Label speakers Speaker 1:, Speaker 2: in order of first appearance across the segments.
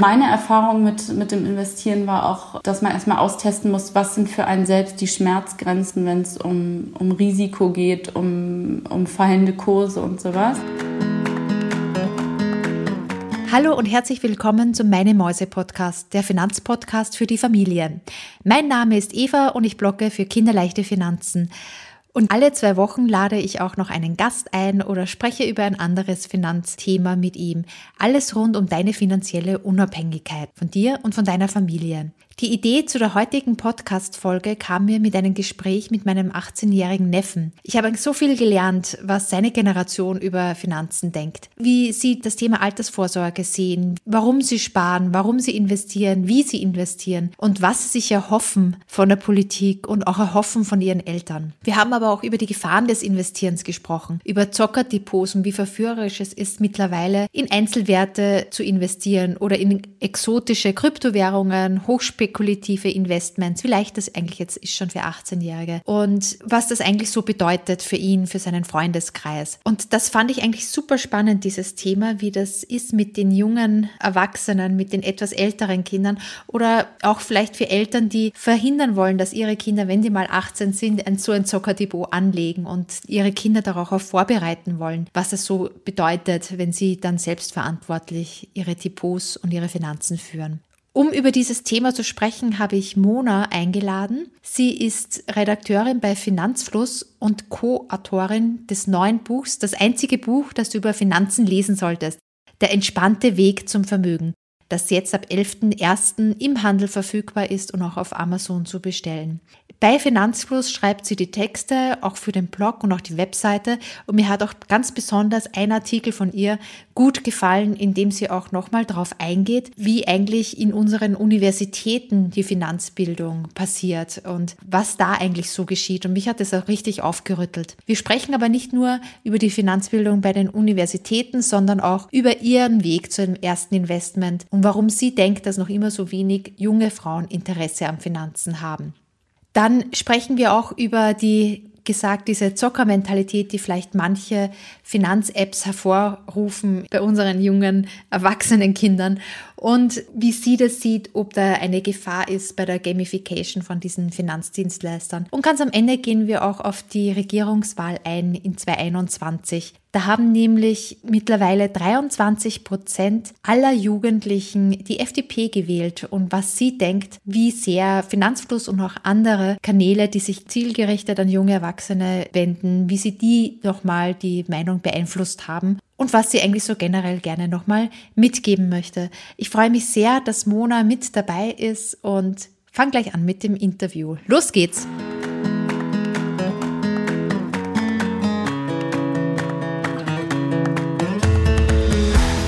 Speaker 1: Meine Erfahrung mit, mit dem Investieren war auch, dass man erstmal austesten muss, was sind für einen selbst die Schmerzgrenzen, wenn es um, um Risiko geht, um, um fallende Kurse und sowas.
Speaker 2: Hallo und herzlich willkommen zum Meine Mäuse Podcast, der Finanzpodcast für die Familie. Mein Name ist Eva und ich blogge für kinderleichte Finanzen. Und alle zwei Wochen lade ich auch noch einen Gast ein oder spreche über ein anderes Finanzthema mit ihm. Alles rund um deine finanzielle Unabhängigkeit von dir und von deiner Familie. Die Idee zu der heutigen Podcast-Folge kam mir mit einem Gespräch mit meinem 18-jährigen Neffen. Ich habe so viel gelernt, was seine Generation über Finanzen denkt, wie sie das Thema Altersvorsorge sehen, warum sie sparen, warum sie investieren, wie sie investieren und was sie sich erhoffen von der Politik und auch erhoffen von ihren Eltern. Wir haben aber auch über die Gefahren des Investierens gesprochen, über Zockerdepots und wie verführerisch es ist, mittlerweile in Einzelwerte zu investieren oder in exotische Kryptowährungen, Hochspekulationen spekulative Investments, wie leicht das eigentlich jetzt ist schon für 18-Jährige und was das eigentlich so bedeutet für ihn, für seinen Freundeskreis. Und das fand ich eigentlich super spannend, dieses Thema, wie das ist mit den jungen Erwachsenen, mit den etwas älteren Kindern oder auch vielleicht für Eltern, die verhindern wollen, dass ihre Kinder, wenn die mal 18 sind, ein so ein Zockerdepot anlegen und ihre Kinder darauf vorbereiten wollen, was es so bedeutet, wenn sie dann selbstverantwortlich ihre Depots und ihre Finanzen führen. Um über dieses Thema zu sprechen, habe ich Mona eingeladen. Sie ist Redakteurin bei Finanzfluss und Co-Autorin des neuen Buchs, das einzige Buch, das du über Finanzen lesen solltest. Der entspannte Weg zum Vermögen, das jetzt ab 11.01. im Handel verfügbar ist und auch auf Amazon zu bestellen. Bei Finanzfluss schreibt sie die Texte, auch für den Blog und auch die Webseite. Und mir hat auch ganz besonders ein Artikel von ihr gut gefallen, in dem sie auch nochmal darauf eingeht, wie eigentlich in unseren Universitäten die Finanzbildung passiert und was da eigentlich so geschieht. Und mich hat das auch richtig aufgerüttelt. Wir sprechen aber nicht nur über die Finanzbildung bei den Universitäten, sondern auch über ihren Weg zu einem ersten Investment und warum sie denkt, dass noch immer so wenig junge Frauen Interesse am Finanzen haben. Dann sprechen wir auch über die gesagt, diese Zockermentalität, die vielleicht manche Finanz-Apps hervorrufen bei unseren jungen, erwachsenen Kindern und wie sie das sieht, ob da eine Gefahr ist bei der Gamification von diesen Finanzdienstleistern. Und ganz am Ende gehen wir auch auf die Regierungswahl ein in 2021. Da haben nämlich mittlerweile 23 Prozent aller Jugendlichen die FDP gewählt und was sie denkt, wie sehr Finanzfluss und auch andere Kanäle, die sich zielgerichtet an junge Erwachsene wenden, wie sie die nochmal die Meinung beeinflusst haben und was sie eigentlich so generell gerne nochmal mitgeben möchte. Ich freue mich sehr, dass Mona mit dabei ist und fang gleich an mit dem Interview. Los geht's!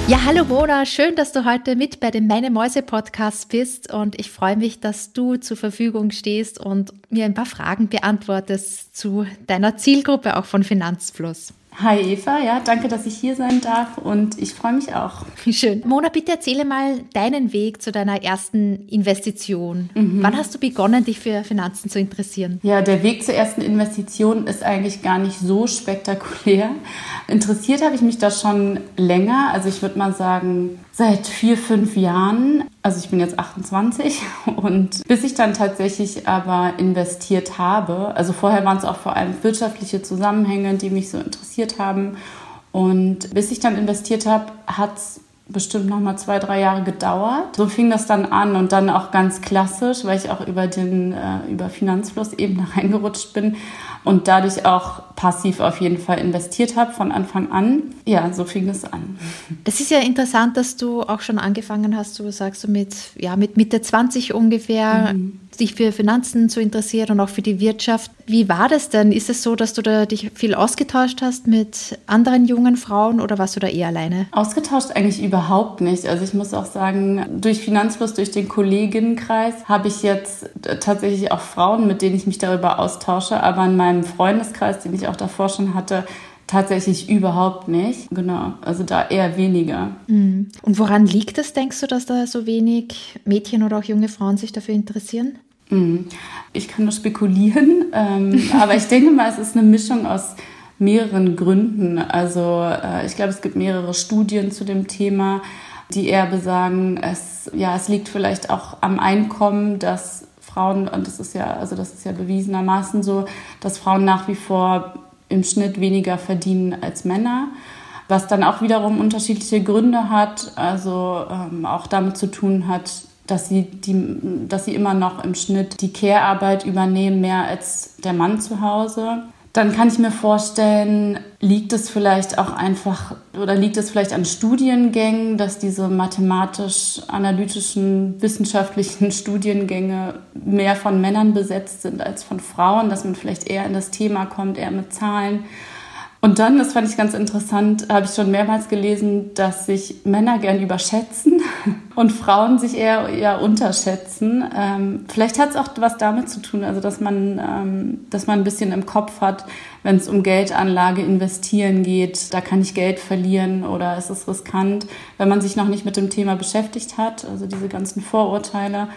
Speaker 2: Ja, hallo Mona, schön, dass du heute mit bei dem Meine Mäuse Podcast bist und ich freue mich, dass du zur Verfügung stehst und mir ein paar Fragen beantwortest zu deiner Zielgruppe auch von Finanzfluss.
Speaker 1: Hi Eva, ja, danke, dass ich hier sein darf und ich freue mich auch.
Speaker 2: Schön. Mona, bitte erzähle mal deinen Weg zu deiner ersten Investition. Mhm. Wann hast du begonnen, dich für Finanzen zu interessieren?
Speaker 1: Ja, der Weg zur ersten Investition ist eigentlich gar nicht so spektakulär. Interessiert habe ich mich da schon länger, also ich würde mal sagen seit vier, fünf Jahren. Also ich bin jetzt 28 und bis ich dann tatsächlich aber investiert habe, also vorher waren es auch vor allem wirtschaftliche Zusammenhänge, die mich so interessiert haben. Und bis ich dann investiert habe, hat es bestimmt noch mal zwei, drei Jahre gedauert. So fing das dann an und dann auch ganz klassisch, weil ich auch über den äh, über Finanzfluss eben reingerutscht bin und dadurch auch passiv auf jeden Fall investiert habe von Anfang an. Ja, so fing es an.
Speaker 2: Das ist ja interessant, dass du auch schon angefangen hast, du sagst du mit ja mit Mitte 20 ungefähr. Mhm dich für Finanzen zu interessieren und auch für die Wirtschaft. Wie war das denn? Ist es so, dass du da dich viel ausgetauscht hast mit anderen jungen Frauen oder warst du da eher alleine?
Speaker 1: Ausgetauscht eigentlich überhaupt nicht. Also ich muss auch sagen, durch Finanzfluss, durch den Kolleginnenkreis habe ich jetzt tatsächlich auch Frauen, mit denen ich mich darüber austausche. Aber in meinem Freundeskreis, den ich auch davor schon hatte, Tatsächlich überhaupt nicht. Genau. Also da eher weniger.
Speaker 2: Mhm. Und woran liegt es, denkst du, dass da so wenig Mädchen oder auch junge Frauen sich dafür interessieren?
Speaker 1: Mhm. Ich kann nur spekulieren, ähm, aber ich denke mal, es ist eine Mischung aus mehreren Gründen. Also äh, ich glaube, es gibt mehrere Studien zu dem Thema. die eher besagen, es, ja, es liegt vielleicht auch am Einkommen, dass Frauen, und das ist ja, also das ist ja bewiesenermaßen so, dass Frauen nach wie vor im Schnitt weniger verdienen als Männer was dann auch wiederum unterschiedliche Gründe hat, also ähm, auch damit zu tun hat, dass sie, die, dass sie immer noch im Schnitt die Care-Arbeit übernehmen, mehr als der Mann zu Hause. Dann kann ich mir vorstellen, liegt es vielleicht auch einfach oder liegt es vielleicht an Studiengängen, dass diese mathematisch-analytischen, wissenschaftlichen Studiengänge mehr von Männern besetzt sind als von Frauen, dass man vielleicht eher in das Thema kommt, eher mit Zahlen und dann, das fand ich ganz interessant, habe ich schon mehrmals gelesen, dass sich Männer gern überschätzen und Frauen sich eher, eher unterschätzen. Ähm, vielleicht hat es auch was damit zu tun, also dass man, ähm, dass man ein bisschen im Kopf hat, wenn es um Geldanlage, investieren geht, da kann ich Geld verlieren oder es ist riskant, wenn man sich noch nicht mit dem Thema beschäftigt hat, also diese ganzen Vorurteile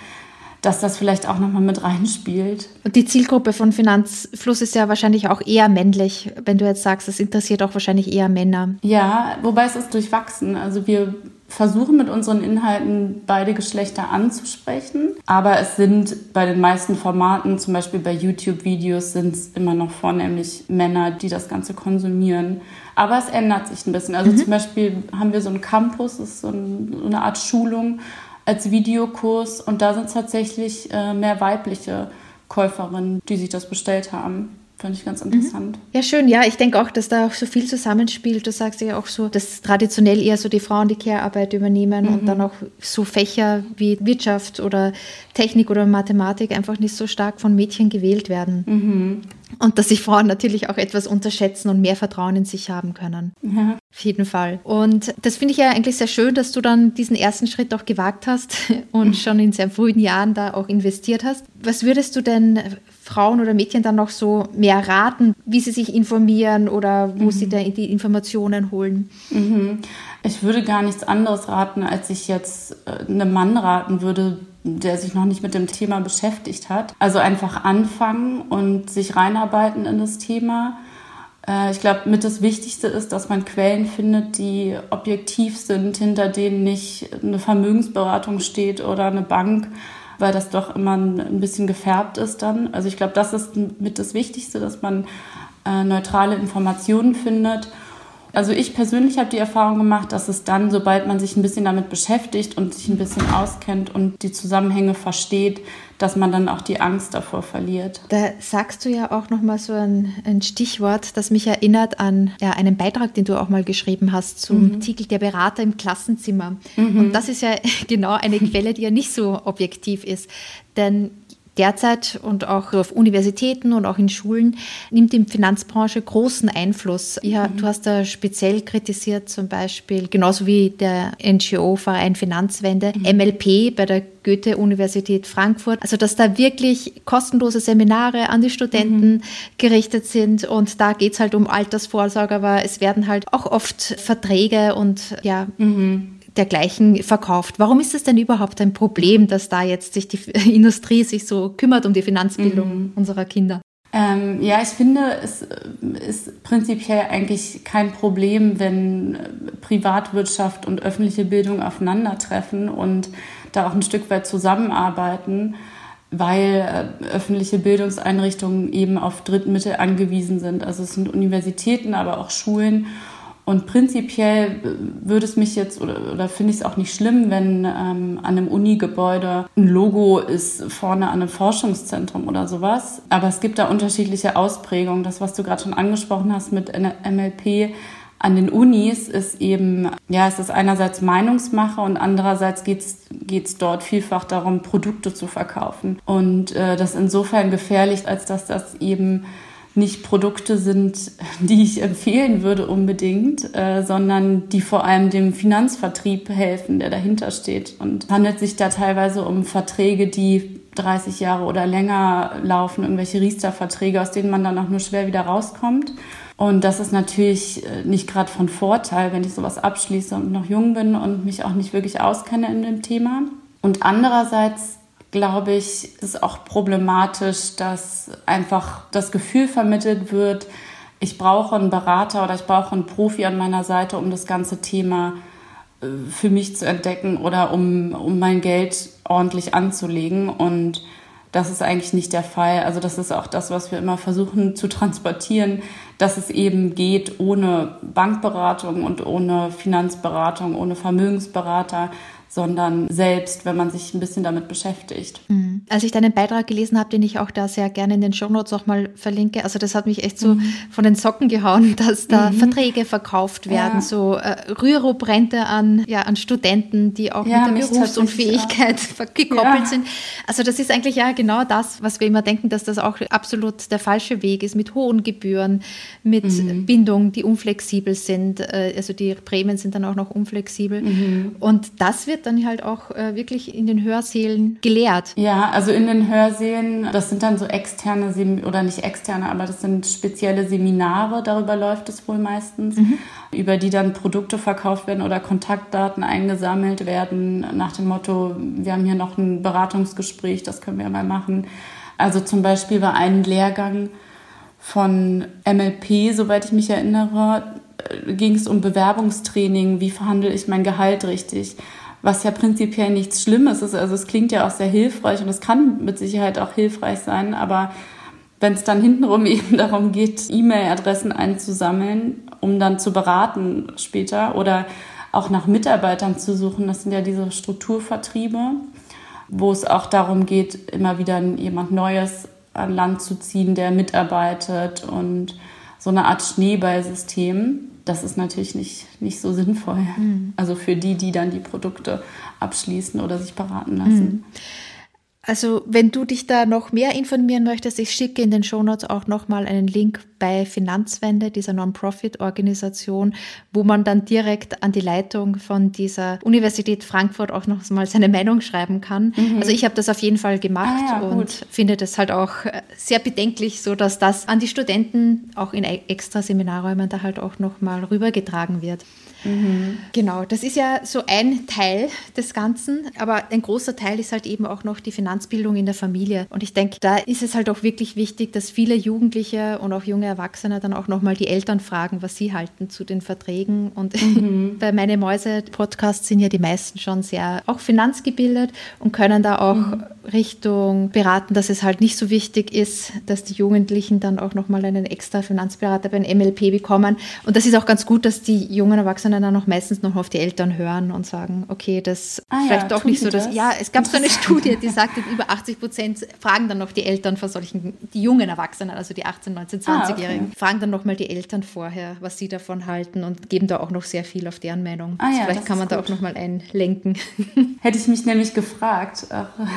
Speaker 1: dass das vielleicht auch nochmal mit reinspielt.
Speaker 2: Und die Zielgruppe von Finanzfluss ist ja wahrscheinlich auch eher männlich, wenn du jetzt sagst, es interessiert auch wahrscheinlich eher Männer.
Speaker 1: Ja, wobei es ist durchwachsen. Also wir versuchen mit unseren Inhalten beide Geschlechter anzusprechen, aber es sind bei den meisten Formaten, zum Beispiel bei YouTube-Videos, sind es immer noch vornehmlich Männer, die das Ganze konsumieren. Aber es ändert sich ein bisschen. Also mhm. zum Beispiel haben wir so einen Campus, das ist so eine Art Schulung als Videokurs und da sind es tatsächlich äh, mehr weibliche Käuferinnen, die sich das bestellt haben. Fand ich ganz mhm. interessant.
Speaker 2: Ja, schön. Ja, ich denke auch, dass da auch so viel zusammenspielt. Du sagst ja auch so, dass traditionell eher so die Frauen die Care-Arbeit übernehmen mhm. und dann auch so Fächer wie Wirtschaft oder Technik oder Mathematik einfach nicht so stark von Mädchen gewählt werden. Mhm. Und dass sich Frauen natürlich auch etwas unterschätzen und mehr Vertrauen in sich haben können. Ja. Auf jeden Fall. Und das finde ich ja eigentlich sehr schön, dass du dann diesen ersten Schritt auch gewagt hast und mhm. schon in sehr frühen Jahren da auch investiert hast. Was würdest du denn Frauen oder Mädchen dann noch so mehr raten, wie sie sich informieren oder wo mhm. sie da die Informationen holen?
Speaker 1: Mhm. Ich würde gar nichts anderes raten, als ich jetzt äh, einem Mann raten würde, der sich noch nicht mit dem Thema beschäftigt hat. Also einfach anfangen und sich reinarbeiten in das Thema. Äh, ich glaube, mit das Wichtigste ist, dass man Quellen findet, die objektiv sind, hinter denen nicht eine Vermögensberatung steht oder eine Bank, weil das doch immer ein bisschen gefärbt ist dann. Also ich glaube, das ist mit das Wichtigste, dass man äh, neutrale Informationen findet also ich persönlich habe die Erfahrung gemacht, dass es dann, sobald man sich ein bisschen damit beschäftigt und sich ein bisschen auskennt und die Zusammenhänge versteht, dass man dann auch die Angst davor verliert.
Speaker 2: Da sagst du ja auch noch mal so ein, ein Stichwort, das mich erinnert an ja, einen Beitrag, den du auch mal geschrieben hast zum mhm. Titel Der Berater im Klassenzimmer. Mhm. Und das ist ja genau eine Quelle, die ja nicht so objektiv ist. Denn derzeit und auch auf Universitäten und auch in Schulen nimmt die Finanzbranche großen Einfluss. Ja, mhm. Du hast da speziell kritisiert, zum Beispiel, genauso wie der NGO-Verein Finanzwende, mhm. MLP bei der Goethe-Universität Frankfurt. Also, dass da wirklich kostenlose Seminare an die Studenten mhm. gerichtet sind und da geht es halt um Altersvorsorge, aber es werden halt auch oft Verträge und ja, mhm dergleichen verkauft. Warum ist es denn überhaupt ein Problem, dass da jetzt sich die Industrie sich so kümmert um die Finanzbildung mhm. unserer Kinder?
Speaker 1: Ähm, ja, ich finde, es ist prinzipiell eigentlich kein Problem, wenn Privatwirtschaft und öffentliche Bildung aufeinandertreffen und da auch ein Stück weit zusammenarbeiten, weil äh, öffentliche Bildungseinrichtungen eben auf Drittmittel angewiesen sind. Also es sind Universitäten, aber auch Schulen. Und prinzipiell würde es mich jetzt oder, oder finde ich es auch nicht schlimm, wenn ähm, an einem Uni-Gebäude ein Logo ist vorne an einem Forschungszentrum oder sowas. Aber es gibt da unterschiedliche Ausprägungen. Das, was du gerade schon angesprochen hast mit MLP an den Unis, ist eben, ja, es ist einerseits Meinungsmache und andererseits geht es dort vielfach darum, Produkte zu verkaufen. Und äh, das insofern gefährlich, als dass das eben nicht Produkte sind, die ich empfehlen würde unbedingt, äh, sondern die vor allem dem Finanzvertrieb helfen, der dahinter steht. Und es handelt sich da teilweise um Verträge, die 30 Jahre oder länger laufen, irgendwelche Riester-Verträge, aus denen man dann auch nur schwer wieder rauskommt. Und das ist natürlich äh, nicht gerade von Vorteil, wenn ich sowas abschließe und noch jung bin und mich auch nicht wirklich auskenne in dem Thema. Und andererseits glaube ich, ist auch problematisch, dass einfach das Gefühl vermittelt wird, ich brauche einen Berater oder ich brauche einen Profi an meiner Seite, um das ganze Thema äh, für mich zu entdecken oder um, um mein Geld ordentlich anzulegen. Und das ist eigentlich nicht der Fall. Also das ist auch das, was wir immer versuchen zu transportieren, dass es eben geht ohne Bankberatung und ohne Finanzberatung, ohne Vermögensberater, sondern selbst, wenn man sich ein bisschen damit beschäftigt.
Speaker 2: Mhm. Als ich deinen Beitrag gelesen habe, den ich auch da sehr gerne in den Shownotes auch mal verlinke, also das hat mich echt so mhm. von den Socken gehauen, dass da mhm. Verträge verkauft werden, ja. so äh, Rürup-Rente an, ja, an Studenten, die auch ja, mit der Berufsunfähigkeit gekoppelt sind. Also das ist eigentlich ja genau das, was wir immer denken, dass das auch absolut der falsche Weg ist, mit hohen Gebühren, mit mhm. Bindungen, die unflexibel sind, äh, also die Prämien sind dann auch noch unflexibel. Mhm. Und das wird dann halt auch äh, wirklich in den Hörsälen gelehrt.
Speaker 1: Ja, also in den Hörsälen, das sind dann so externe, Sem oder nicht externe, aber das sind spezielle Seminare, darüber läuft es wohl meistens, mhm. über die dann Produkte verkauft werden oder Kontaktdaten eingesammelt werden, nach dem Motto, wir haben hier noch ein Beratungsgespräch, das können wir mal machen. Also zum Beispiel war ein Lehrgang von MLP, soweit ich mich erinnere, äh, ging es um Bewerbungstraining, wie verhandle ich mein Gehalt richtig was ja prinzipiell nichts Schlimmes ist. Also es klingt ja auch sehr hilfreich und es kann mit Sicherheit auch hilfreich sein, aber wenn es dann hintenrum eben darum geht, E-Mail-Adressen einzusammeln, um dann zu beraten später oder auch nach Mitarbeitern zu suchen, das sind ja diese Strukturvertriebe, wo es auch darum geht, immer wieder jemand Neues an Land zu ziehen, der mitarbeitet und so eine Art Schneeballsystem das ist natürlich nicht, nicht so sinnvoll. Mhm. Also für die, die dann die Produkte abschließen oder sich beraten lassen. Mhm.
Speaker 2: Also wenn du dich da noch mehr informieren möchtest, ich schicke in den Shownotes auch nochmal einen Link bei Finanzwende, dieser Non-Profit-Organisation, wo man dann direkt an die Leitung von dieser Universität Frankfurt auch noch mal seine Meinung schreiben kann. Mhm. Also ich habe das auf jeden Fall gemacht ah, ja, und gut. finde das halt auch äh, sehr bedenklich, so dass das an die Studenten auch in extra Seminarräumen da halt auch noch mal rübergetragen wird. Mhm. Genau, das ist ja so ein Teil des Ganzen, aber ein großer Teil ist halt eben auch noch die Finanzbildung in der Familie. Und ich denke, da ist es halt auch wirklich wichtig, dass viele Jugendliche und auch junge Erwachsene dann auch nochmal die Eltern fragen, was sie halten zu den Verträgen. Und mhm. bei Meine Mäuse-Podcasts sind ja die meisten schon sehr auch finanzgebildet und können da auch mhm. Richtung beraten, dass es halt nicht so wichtig ist, dass die Jugendlichen dann auch nochmal einen extra Finanzberater beim MLP bekommen. Und das ist auch ganz gut, dass die jungen Erwachsenen sondern dann auch meistens noch auf die Eltern hören und sagen, okay, das ah, vielleicht ja, doch nicht so, dass, das? ja, es gab so eine Studie, die sagte, über 80 Prozent fragen dann noch die Eltern vor solchen, die jungen Erwachsenen, also die 18, 19, 20-Jährigen, ah, okay. fragen dann nochmal die Eltern vorher, was sie davon halten und geben da auch noch sehr viel auf deren Meinung. Ah, ja, vielleicht kann man da auch nochmal einlenken.
Speaker 1: Hätte ich mich nämlich gefragt,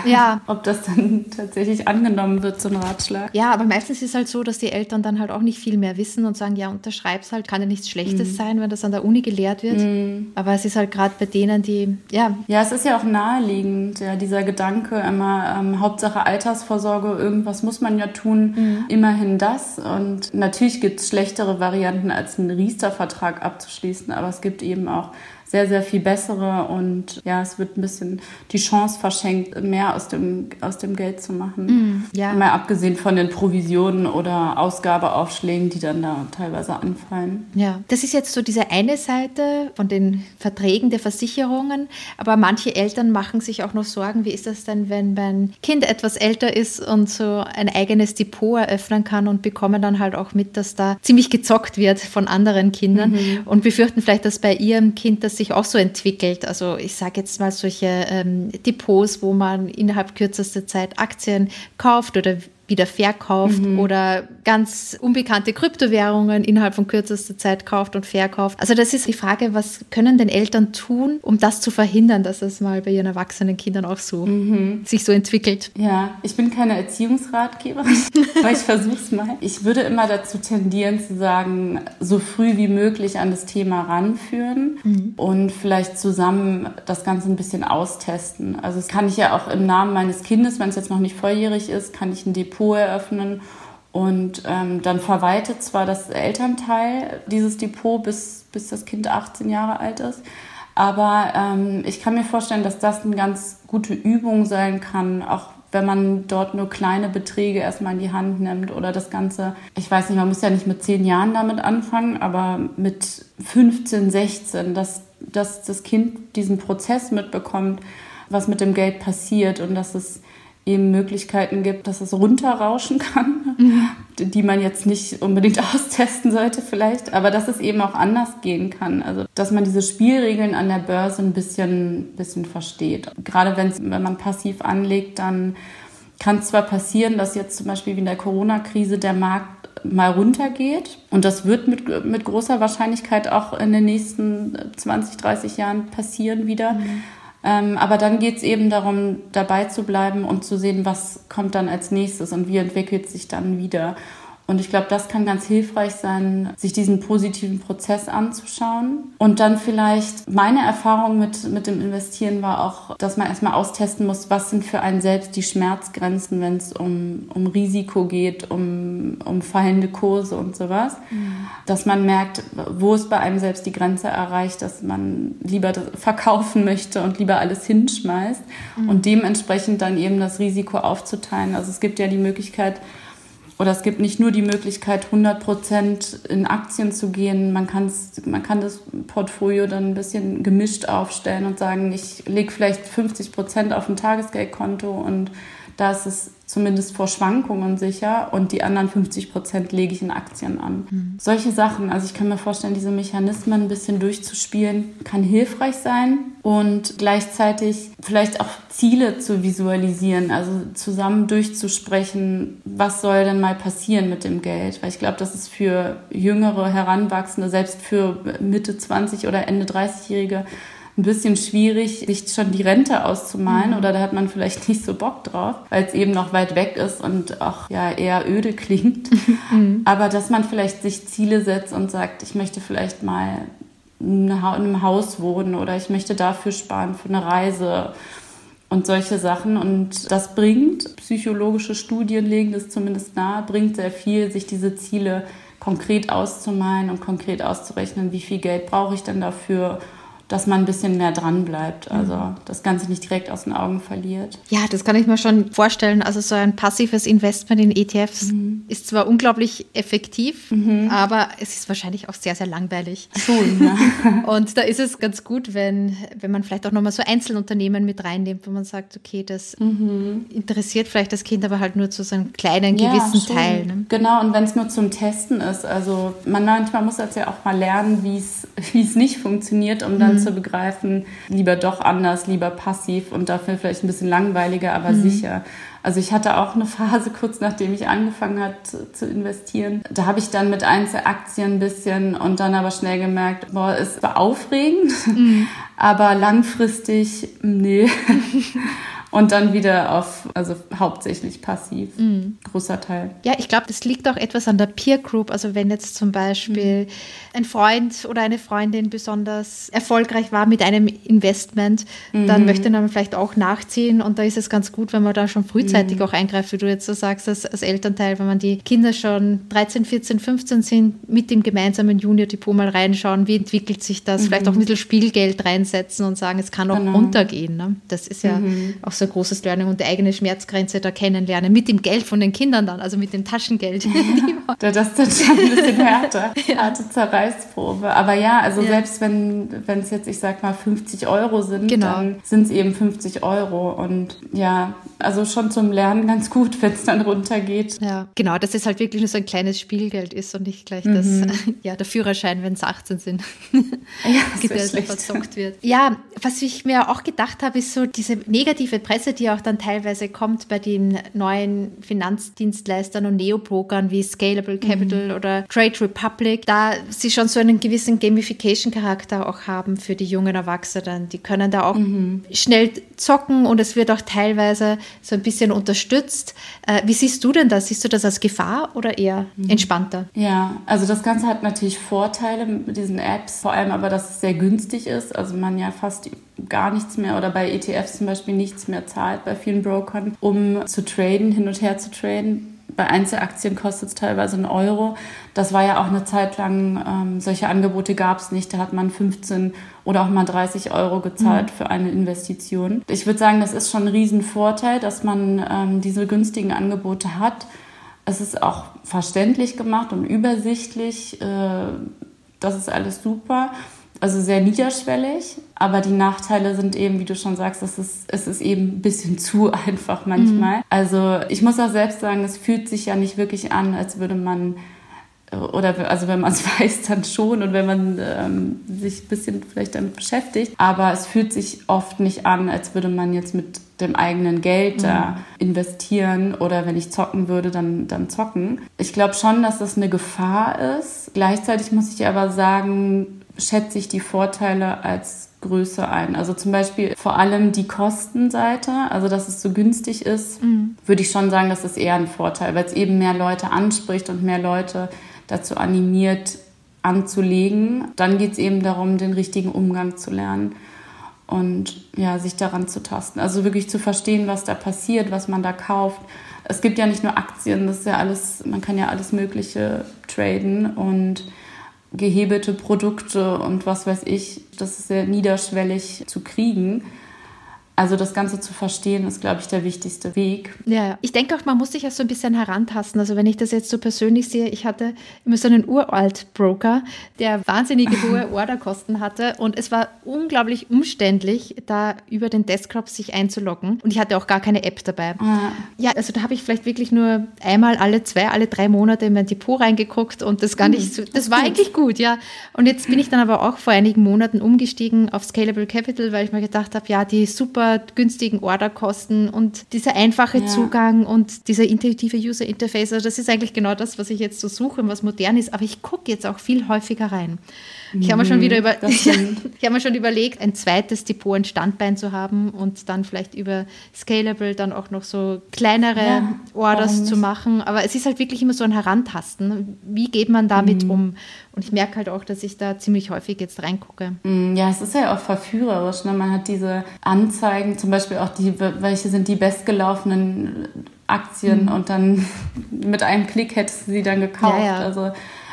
Speaker 1: ja. ob das dann tatsächlich angenommen wird, so ein Ratschlag.
Speaker 2: Ja, aber meistens ist es halt so, dass die Eltern dann halt auch nicht viel mehr wissen und sagen, ja, unterschreib's halt, kann ja nichts Schlechtes mhm. sein, wenn das an der Uni gelehrt gelehrt wird. Mhm. Aber es ist halt gerade bei denen, die, ja.
Speaker 1: Ja, es ist ja auch naheliegend, ja, dieser Gedanke immer, ähm, Hauptsache Altersvorsorge, irgendwas muss man ja tun, mhm. immerhin das. Und natürlich gibt es schlechtere Varianten, als einen Riester-Vertrag abzuschließen, aber es gibt eben auch sehr, sehr viel bessere und ja, es wird ein bisschen die Chance verschenkt, mehr aus dem, aus dem Geld zu machen. Mm, ja. Mal abgesehen von den Provisionen oder Ausgabeaufschlägen, die dann da teilweise anfallen.
Speaker 2: Ja, das ist jetzt so diese eine Seite von den Verträgen der Versicherungen, aber manche Eltern machen sich auch noch Sorgen, wie ist das denn, wenn mein Kind etwas älter ist und so ein eigenes Depot eröffnen kann und bekommen dann halt auch mit, dass da ziemlich gezockt wird von anderen Kindern mhm. und befürchten vielleicht, dass bei ihrem Kind das sich auch so entwickelt. Also ich sage jetzt mal solche ähm, Depots, wo man innerhalb kürzester Zeit Aktien kauft oder wieder verkauft mhm. oder ganz unbekannte Kryptowährungen innerhalb von kürzester Zeit kauft und verkauft. Also das ist die Frage, was können denn Eltern tun, um das zu verhindern, dass es mal bei ihren erwachsenen Kindern auch so mhm. sich so entwickelt?
Speaker 1: Ja, ich bin keine Erziehungsratgeberin, aber ich versuche es mal. Ich würde immer dazu tendieren zu sagen, so früh wie möglich an das Thema ranführen mhm. und vielleicht zusammen das Ganze ein bisschen austesten. Also das kann ich ja auch im Namen meines Kindes, wenn es jetzt noch nicht volljährig ist, kann ich ein Depot Depot eröffnen. Und ähm, dann verwaltet zwar das Elternteil dieses Depot, bis, bis das Kind 18 Jahre alt ist, aber ähm, ich kann mir vorstellen, dass das eine ganz gute Übung sein kann, auch wenn man dort nur kleine Beträge erstmal in die Hand nimmt oder das Ganze, ich weiß nicht, man muss ja nicht mit zehn Jahren damit anfangen, aber mit 15, 16, dass dass das Kind diesen Prozess mitbekommt, was mit dem Geld passiert und dass es eben Möglichkeiten gibt, dass es runterrauschen kann, mhm. die man jetzt nicht unbedingt austesten sollte vielleicht, aber dass es eben auch anders gehen kann. Also dass man diese Spielregeln an der Börse ein bisschen, bisschen versteht. Gerade wenn man passiv anlegt, dann kann es zwar passieren, dass jetzt zum Beispiel wie in der Corona-Krise der Markt mal runtergeht. Und das wird mit, mit großer Wahrscheinlichkeit auch in den nächsten 20, 30 Jahren passieren wieder. Mhm. Ähm, aber dann geht es eben darum, dabei zu bleiben und zu sehen, was kommt dann als nächstes und wie entwickelt sich dann wieder. Und ich glaube, das kann ganz hilfreich sein, sich diesen positiven Prozess anzuschauen. Und dann vielleicht meine Erfahrung mit, mit dem Investieren war auch, dass man erstmal austesten muss, was sind für einen selbst die Schmerzgrenzen, wenn es um, um Risiko geht, um, um fallende Kurse und sowas. Mhm. Dass man merkt, wo ist bei einem selbst die Grenze erreicht, dass man lieber verkaufen möchte und lieber alles hinschmeißt mhm. und dementsprechend dann eben das Risiko aufzuteilen. Also es gibt ja die Möglichkeit, oder es gibt nicht nur die Möglichkeit, 100 Prozent in Aktien zu gehen. Man, kann's, man kann das Portfolio dann ein bisschen gemischt aufstellen und sagen, ich lege vielleicht 50 Prozent auf ein Tagesgeldkonto und da ist es zumindest vor Schwankungen sicher und die anderen 50 Prozent lege ich in Aktien an. Mhm. Solche Sachen, also ich kann mir vorstellen, diese Mechanismen ein bisschen durchzuspielen, kann hilfreich sein und gleichzeitig vielleicht auch Ziele zu visualisieren, also zusammen durchzusprechen, was soll denn mal passieren mit dem Geld, weil ich glaube, das ist für jüngere Heranwachsende, selbst für Mitte 20 oder Ende 30-Jährige ein bisschen schwierig, sich schon die Rente auszumalen mhm. oder da hat man vielleicht nicht so Bock drauf, weil es eben noch weit weg ist und auch ja eher öde klingt. Mhm. Aber dass man vielleicht sich Ziele setzt und sagt, ich möchte vielleicht mal in einem Haus wohnen oder ich möchte dafür sparen für eine Reise und solche Sachen. Und das bringt, psychologische Studien legen das zumindest nahe, bringt sehr viel, sich diese Ziele konkret auszumalen und konkret auszurechnen, wie viel Geld brauche ich denn dafür dass man ein bisschen mehr dran bleibt, also mhm. das Ganze nicht direkt aus den Augen verliert.
Speaker 2: Ja, das kann ich mir schon vorstellen. Also so ein passives Investment in ETFs mhm. ist zwar unglaublich effektiv, mhm. aber es ist wahrscheinlich auch sehr, sehr langweilig. Schon, ja. Und da ist es ganz gut, wenn, wenn man vielleicht auch nochmal so Einzelunternehmen mit reinnimmt, wo man sagt, okay, das mhm. interessiert vielleicht das Kind, aber halt nur zu so einem kleinen ja, gewissen schon. Teil. Ne?
Speaker 1: Genau, und wenn es nur zum Testen ist, also man manchmal muss das ja auch mal lernen, wie es nicht funktioniert, um dann mhm. zu begreifen, lieber doch anders, lieber passiv und dafür vielleicht ein bisschen langweiliger, aber mhm. sicher. Also ich hatte auch eine Phase kurz nachdem ich angefangen hat zu investieren. Da habe ich dann mit Einzelaktien ein bisschen und dann aber schnell gemerkt, boah, es war aufregend, mhm. aber langfristig, nee. und dann wieder auf, also hauptsächlich passiv, mhm. großer Teil.
Speaker 2: Ja, ich glaube, das liegt auch etwas an der Peer Group. Also wenn jetzt zum Beispiel mhm. ein Freund oder eine Freundin besonders erfolgreich war mit einem Investment, mhm. dann möchte man vielleicht auch nachziehen und da ist es ganz gut, wenn man da schon frühzeitig mhm. auch eingreift, wie du jetzt so sagst, als, als Elternteil, wenn man die Kinder schon 13, 14, 15 sind, mit dem gemeinsamen Junior-Depot mal reinschauen, wie entwickelt sich das, vielleicht auch ein bisschen Spielgeld reinsetzen und sagen, es kann auch genau. runtergehen. Ne? Das ist ja mhm. auch so ein großes Learning und die eigene Schmerzgrenze da kennenlernen, mit dem Geld von den Kindern dann, also mit dem Taschengeld.
Speaker 1: das ist dann schon ein bisschen härter, ja. harte Zerreißprobe. Aber ja, also ja. selbst wenn es jetzt, ich sag mal, 50 Euro sind, genau. dann sind es eben 50 Euro. Und ja, also schon zum Lernen ganz gut, wenn es dann runtergeht.
Speaker 2: Ja, genau, dass es halt wirklich nur so ein kleines Spielgeld ist und nicht gleich mhm. das, ja, der Führerschein, wenn es 18 sind, ja, der so verzockt wird. Ja, was ich mir auch gedacht habe, ist so diese negative Presse, die auch dann teilweise kommt bei den neuen Finanzdienstleistern und Neobrokern wie Scalable Capital mhm. oder Trade Republic, da sie schon so einen gewissen Gamification-Charakter auch haben für die jungen Erwachsenen. Die können da auch mhm. schnell zocken und es wird auch teilweise so ein bisschen unterstützt. Äh, wie siehst du denn das? Siehst du das als Gefahr oder eher mhm. entspannter?
Speaker 1: Ja, also das Ganze hat natürlich Vorteile mit diesen Apps, vor allem aber, dass es sehr günstig ist. Also man ja fast gar nichts mehr oder bei ETFs zum Beispiel nichts mehr zahlt bei vielen Brokern, um zu traden, hin und her zu traden bei Einzelaktien kostet es teilweise einen Euro. Das war ja auch eine Zeit lang, ähm, solche Angebote gab es nicht. Da hat man 15 oder auch mal 30 Euro gezahlt mhm. für eine Investition. Ich würde sagen, das ist schon ein Riesenvorteil, dass man ähm, diese günstigen Angebote hat. Es ist auch verständlich gemacht und übersichtlich. Äh, das ist alles super. Also sehr niederschwellig, aber die Nachteile sind eben, wie du schon sagst, es ist, es ist eben ein bisschen zu einfach manchmal. Mhm. Also ich muss auch selbst sagen, es fühlt sich ja nicht wirklich an, als würde man oder also wenn man es weiß, dann schon und wenn man ähm, sich ein bisschen vielleicht damit beschäftigt. Aber es fühlt sich oft nicht an, als würde man jetzt mit dem eigenen Geld da mhm. investieren oder wenn ich zocken würde, dann, dann zocken. Ich glaube schon, dass das eine Gefahr ist. Gleichzeitig muss ich aber sagen, schätze ich die Vorteile als Größe ein. Also zum Beispiel vor allem die Kostenseite, also dass es so günstig ist, mhm. würde ich schon sagen, das ist eher ein Vorteil, weil es eben mehr Leute anspricht und mehr Leute dazu animiert, anzulegen. Dann geht es eben darum, den richtigen Umgang zu lernen und ja, sich daran zu tasten. Also wirklich zu verstehen, was da passiert, was man da kauft. Es gibt ja nicht nur Aktien, das ist ja alles, man kann ja alles Mögliche traden und gehebelte Produkte und was weiß ich, das ist sehr niederschwellig zu kriegen. Also das Ganze zu verstehen, ist, glaube ich, der wichtigste Weg.
Speaker 2: Ja, ich denke auch, man muss sich ja so ein bisschen herantasten. Also wenn ich das jetzt so persönlich sehe, ich hatte immer so einen Uralt-Broker, der wahnsinnige hohe Orderkosten hatte und es war unglaublich umständlich, da über den Desktop sich einzuloggen und ich hatte auch gar keine App dabei. Ah. Ja, also da habe ich vielleicht wirklich nur einmal alle zwei, alle drei Monate in mein Depot reingeguckt und das gar nicht so, das war eigentlich gut, ja. Und jetzt bin ich dann aber auch vor einigen Monaten umgestiegen auf Scalable Capital, weil ich mir gedacht habe, ja, die super super günstigen Orderkosten und dieser einfache ja. Zugang und dieser intuitive User Interface. Also das ist eigentlich genau das, was ich jetzt so suche und was modern ist. Aber ich gucke jetzt auch viel häufiger rein. Ich habe mir schon wieder über, ich habe mir schon überlegt, ein zweites Depot, ein Standbein zu haben und dann vielleicht über Scalable dann auch noch so kleinere ja, Orders zu machen. Aber es ist halt wirklich immer so ein Herantasten. Wie geht man damit mhm. um? Und ich merke halt auch, dass ich da ziemlich häufig jetzt reingucke.
Speaker 1: Mhm, ja, es ist ja auch verführerisch. Ne? Man hat diese Anzeigen, zum Beispiel auch die, welche sind die bestgelaufenen Aktien mhm. und dann mit einem Klick hättest du sie dann gekauft. Ja, ja. Also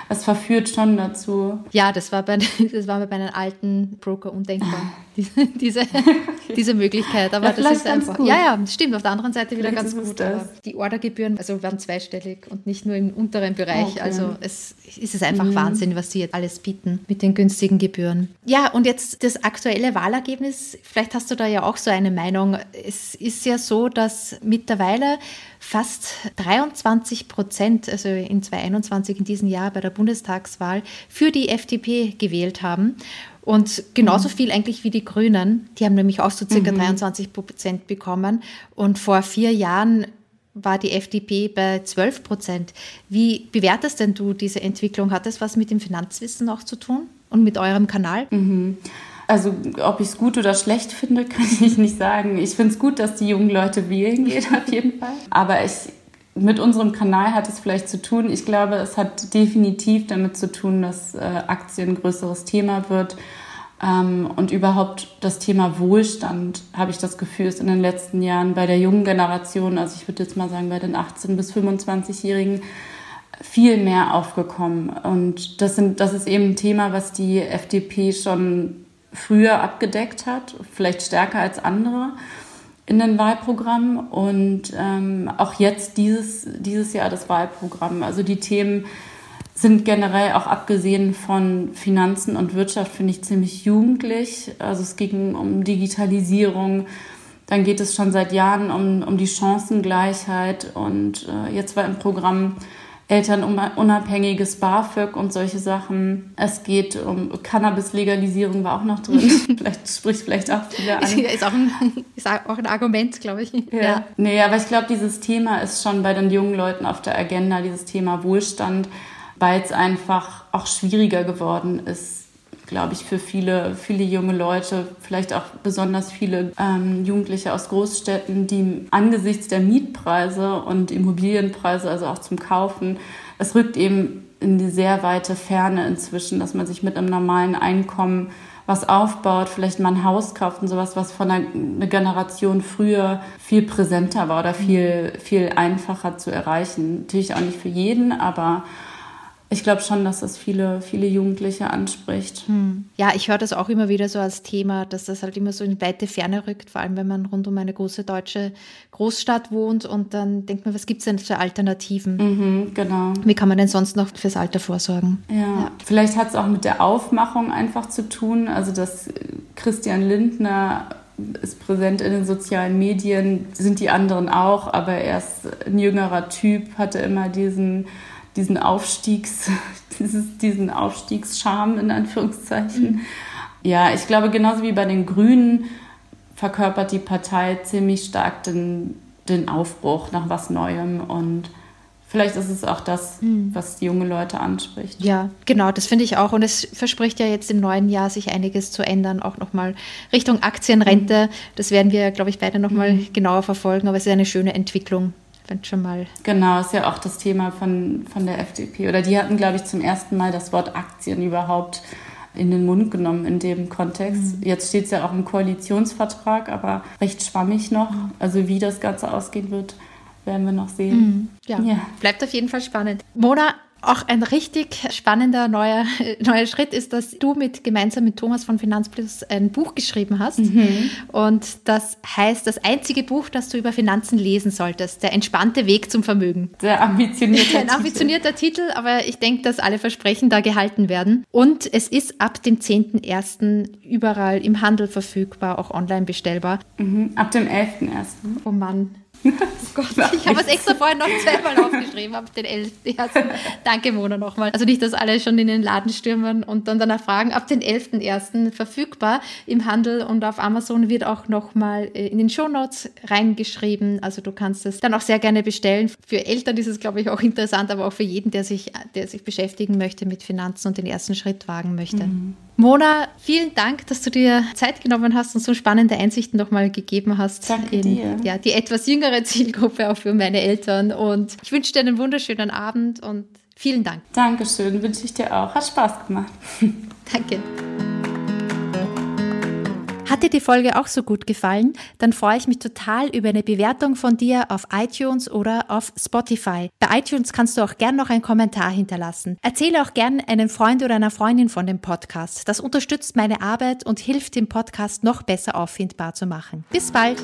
Speaker 1: es verführt schon dazu.
Speaker 2: Ja, das war bei, das war bei einem alten Broker undenkbar, diese, diese, diese Möglichkeit. Aber ja, das ist einfach. Gut. Ja, ja, stimmt. Auf der anderen Seite wieder ganz gut. die Ordergebühren also werden zweistellig und nicht nur im unteren Bereich. Okay. Also es ist es einfach mhm. Wahnsinn, was sie jetzt alles bieten mit den günstigen Gebühren. Ja, und jetzt das aktuelle Wahlergebnis. Vielleicht hast du da ja auch so eine Meinung. Es ist ja so, dass mittlerweile fast 23 Prozent, also in 2021 in diesem Jahr bei der Bundestagswahl, für die FDP gewählt haben. Und genauso mhm. viel eigentlich wie die Grünen. Die haben nämlich auch so circa mhm. 23 Prozent bekommen. Und vor vier Jahren war die FDP bei 12 Prozent. Wie bewertest denn du diese Entwicklung? Hat das was mit dem Finanzwissen auch zu tun und mit eurem Kanal?
Speaker 1: Mhm. Also ob ich es gut oder schlecht finde, kann ich nicht sagen. Ich finde es gut, dass die jungen Leute wählen gehen, auf jeden Fall. Aber ich, mit unserem Kanal hat es vielleicht zu tun. Ich glaube, es hat definitiv damit zu tun, dass äh, Aktien ein größeres Thema wird. Ähm, und überhaupt das Thema Wohlstand, habe ich das Gefühl, ist in den letzten Jahren bei der jungen Generation, also ich würde jetzt mal sagen bei den 18- bis 25-Jährigen, viel mehr aufgekommen. Und das, sind, das ist eben ein Thema, was die FDP schon früher abgedeckt hat, vielleicht stärker als andere in den Wahlprogrammen und ähm, auch jetzt dieses, dieses Jahr das Wahlprogramm. Also die Themen sind generell auch abgesehen von Finanzen und Wirtschaft, finde ich, ziemlich jugendlich. Also es ging um Digitalisierung, dann geht es schon seit Jahren um, um die Chancengleichheit und äh, jetzt war im Programm elternunabhängiges BAföG und solche Sachen. Es geht um Cannabis-Legalisierung war auch noch drin. vielleicht spricht vielleicht auch wieder an.
Speaker 2: Ist auch ein, ist auch ein Argument, glaube ich.
Speaker 1: Ja. ja. Nee, aber ich glaube, dieses Thema ist schon bei den jungen Leuten auf der Agenda, dieses Thema Wohlstand, weil es einfach auch schwieriger geworden ist, glaube ich, für viele, viele junge Leute, vielleicht auch besonders viele ähm, Jugendliche aus Großstädten, die angesichts der Mietpreise und Immobilienpreise, also auch zum Kaufen, es rückt eben in die sehr weite Ferne inzwischen, dass man sich mit einem normalen Einkommen was aufbaut, vielleicht mal ein Haus kauft und sowas, was von einer, einer Generation früher viel präsenter war oder viel, viel einfacher zu erreichen. Natürlich auch nicht für jeden, aber ich glaube schon, dass das viele, viele Jugendliche anspricht.
Speaker 2: Hm. Ja, ich höre das auch immer wieder so als Thema, dass das halt immer so in weite Ferne rückt, vor allem wenn man rund um eine große deutsche Großstadt wohnt und dann denkt man, was gibt es denn für Alternativen?
Speaker 1: Mhm, genau.
Speaker 2: Wie kann man denn sonst noch fürs Alter vorsorgen?
Speaker 1: Ja, ja. vielleicht hat es auch mit der Aufmachung einfach zu tun, also dass Christian Lindner ist präsent in den sozialen Medien, sind die anderen auch, aber er ist ein jüngerer Typ, hatte immer diesen, diesen Aufstiegs, dieses, diesen Aufstiegscharme in Anführungszeichen. Mhm. Ja, ich glaube, genauso wie bei den Grünen verkörpert die Partei ziemlich stark den, den Aufbruch nach was Neuem und Vielleicht ist es auch das, hm. was die junge Leute anspricht.
Speaker 2: Ja, genau, das finde ich auch. Und es verspricht ja jetzt im neuen Jahr, sich einiges zu ändern, auch nochmal Richtung Aktienrente. Das werden wir, glaube ich, beide nochmal hm. genauer verfolgen. Aber es ist eine schöne Entwicklung. Wenn schon mal.
Speaker 1: Genau, ist ja auch das Thema von, von der FDP. Oder die hatten, glaube ich, zum ersten Mal das Wort Aktien überhaupt in den Mund genommen in dem Kontext. Mhm. Jetzt steht es ja auch im Koalitionsvertrag, aber recht schwammig noch. Also wie das Ganze ausgehen wird, werden wir noch sehen. Mhm.
Speaker 2: Ja. ja. bleibt auf jeden Fall spannend. Mona, auch ein richtig spannender neuer, neuer Schritt ist, dass du mit, gemeinsam mit Thomas von Finanzplus ein Buch geschrieben hast. Mhm. Und das heißt, das einzige Buch, das du über Finanzen lesen solltest, der entspannte Weg zum Vermögen.
Speaker 1: Der ambitionierte
Speaker 2: Ein ambitionierter Titel, aber ich denke, dass alle Versprechen da gehalten werden. Und es ist ab dem 10.01. überall im Handel verfügbar, auch online bestellbar.
Speaker 1: Mhm. Ab dem 11.01.
Speaker 2: Oh Mann, Oh Gott, ich habe es extra vorher noch zweimal aufgeschrieben, ab den 11. Danke, Mona, nochmal. Also nicht, dass alle schon in den Laden stürmen und dann danach fragen. Ab den 11.01. verfügbar im Handel und auf Amazon wird auch nochmal äh, in den Shownotes reingeschrieben. Also du kannst es dann auch sehr gerne bestellen. Für Eltern ist es, glaube ich, auch interessant, aber auch für jeden, der sich, der sich beschäftigen möchte mit Finanzen und den ersten Schritt wagen möchte. Mhm. Mona, vielen Dank, dass du dir Zeit genommen hast und so spannende Einsichten nochmal gegeben hast
Speaker 1: Danke in dir.
Speaker 2: Ja, die etwas jüngere Zielgruppe auch für meine Eltern. Und ich wünsche dir einen wunderschönen Abend und vielen Dank.
Speaker 1: Dankeschön, wünsche ich dir auch. Hat Spaß gemacht.
Speaker 2: Danke. Hat dir die Folge auch so gut gefallen? Dann freue ich mich total über eine Bewertung von dir auf iTunes oder auf Spotify. Bei iTunes kannst du auch gern noch einen Kommentar hinterlassen. Erzähle auch gern einen Freund oder einer Freundin von dem Podcast. Das unterstützt meine Arbeit und hilft dem Podcast noch besser auffindbar zu machen. Bis bald!